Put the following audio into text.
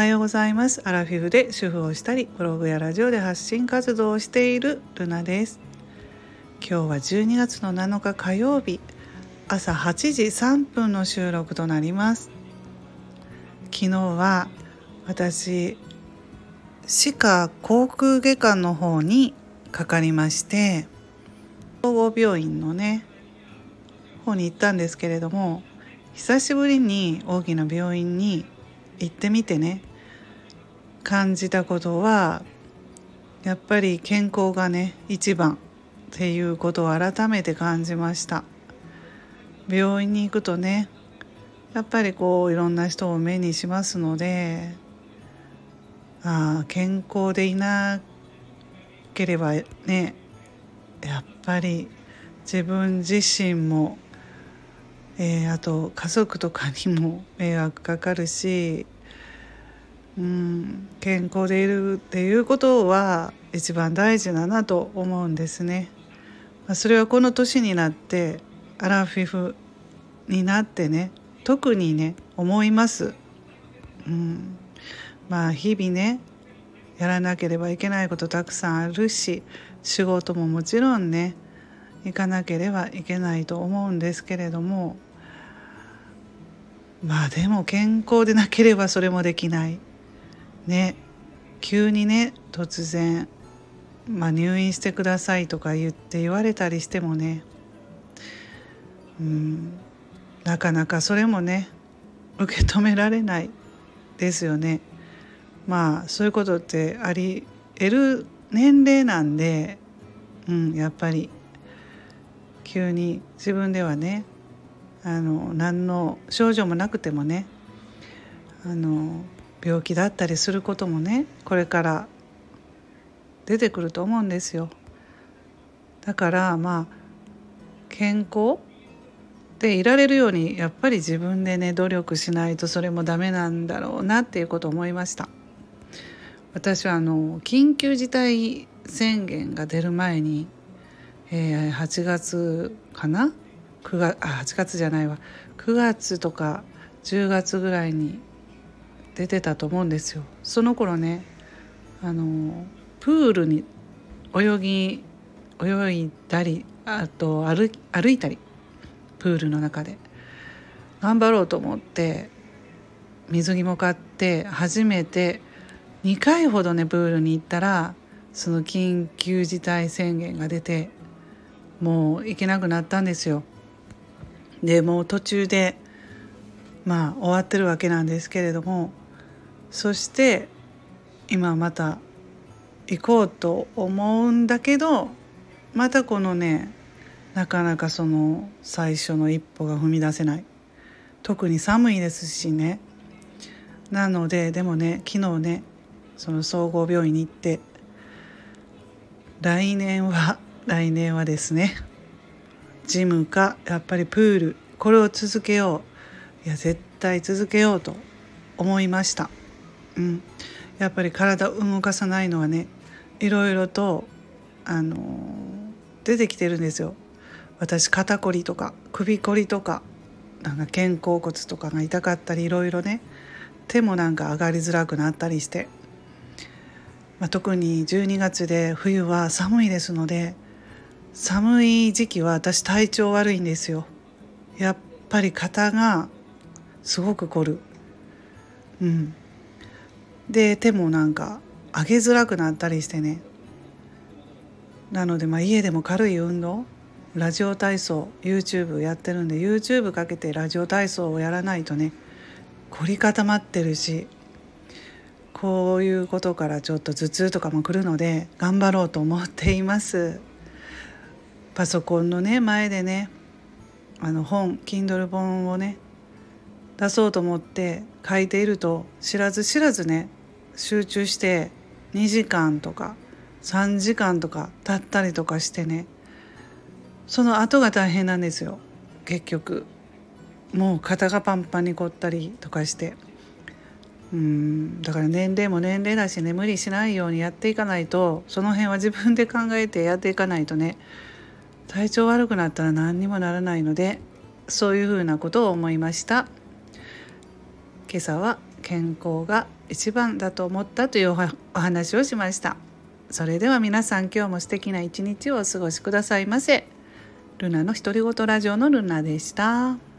はようございます。アラフィフで主婦をしたりブログやラジオで発信活動をしているルナです。今日は12月の7日火曜日。朝8時3分の収録となります。昨日は私歯科口腔外科の方にかかりまして総合病院のね方に行ったんですけれども久しぶりに大きな病院に行ってみてね感じたことはやっぱり健康がね一番っていうことを改めて感じました。病院に行くとねやっぱりこういろんな人を目にしますのでああ健康でいなければねやっぱり自分自身もえー、あと家族とかにも迷惑かかるし、うん、健康でいるっていうことは一番大事だなと思うんですね。それはこの年になってアラフィフになってね特にね思います。うん、まあ日々ねやらなければいけないことたくさんあるし仕事ももちろんね行かなければいけないと思うんですけれどもまあでも健康でなければそれもできないね急にね突然、まあ、入院してくださいとか言って言われたりしてもねうんなかなかそれもね受け止められないですよね。まあそういうことってあり得る年齢なんで、うん、やっぱり急に自分ではねあの何の症状もなくてもねあの病気だったりすることもねこれから出てくると思うんですよ。だからまあ健康でいられるようにやっぱり自分でね努力しないとそれもダメなんだろうなっていうこと思いました。私はあの緊急事態宣言が出る前に、えー、8月かな？9月あ8月じゃないわ9月とか10月ぐらいに出てたと思うんですよ。その頃ねあのプールに泳ぎ泳いだりあと歩歩いたりプールの中で頑張ろうと思って水着も買って初めて2回ほどねプールに行ったらその緊急事態宣言が出てもう行けなくなったんですよ。でもう途中でまあ終わってるわけなんですけれどもそして今また行こうと思うんだけどまたこのねなかなかその最初の一歩が踏み出せない。特に寒いですしね。なのででもね昨日ねその総合病院に行って来年は 来年はですねジムかやっぱりプールこれを続けよう。いや絶対続けようと思いました。うん、やっぱり体を動かさないのはねいろいろとあの出てきてるんですよ。私肩こりとか首こりとかなんか肩甲骨とかが痛かったりいろいろね手もなんか上がりづらくなったりして、まあ、特に12月で冬は寒いですので寒い時期は私体調悪いんですよ。やっぱり肩がすごく凝る。うん。で手もなんか上げづらくなったりしてねなのでまあ家でも軽い運動ラジオ体操 YouTube やってるんで YouTube かけてラジオ体操をやらないとね凝り固まってるしこういうことからちょっと頭痛とかも来るので頑張ろうと思っています。パソコンのね前でねあの本 Kindle 本をね出そうと思って書いていると知らず知らずね集中して2時間とか3時間とか経ったりとかしてね。その後が大変なんですよ。結局。もう肩がパンパンに凝ったりとかして。うん。だから年齢も年齢だしね無理しないようにやっていかないとその辺は自分で考えてやっていかないとね。体調悪くなったら何にもならないのでそういうふうなことを思いました。今朝は健康が一番だと思ったというお話をしましたそれでは皆さん今日も素敵な一日をお過ごしくださいませルナの独り言ラジオのルナでした。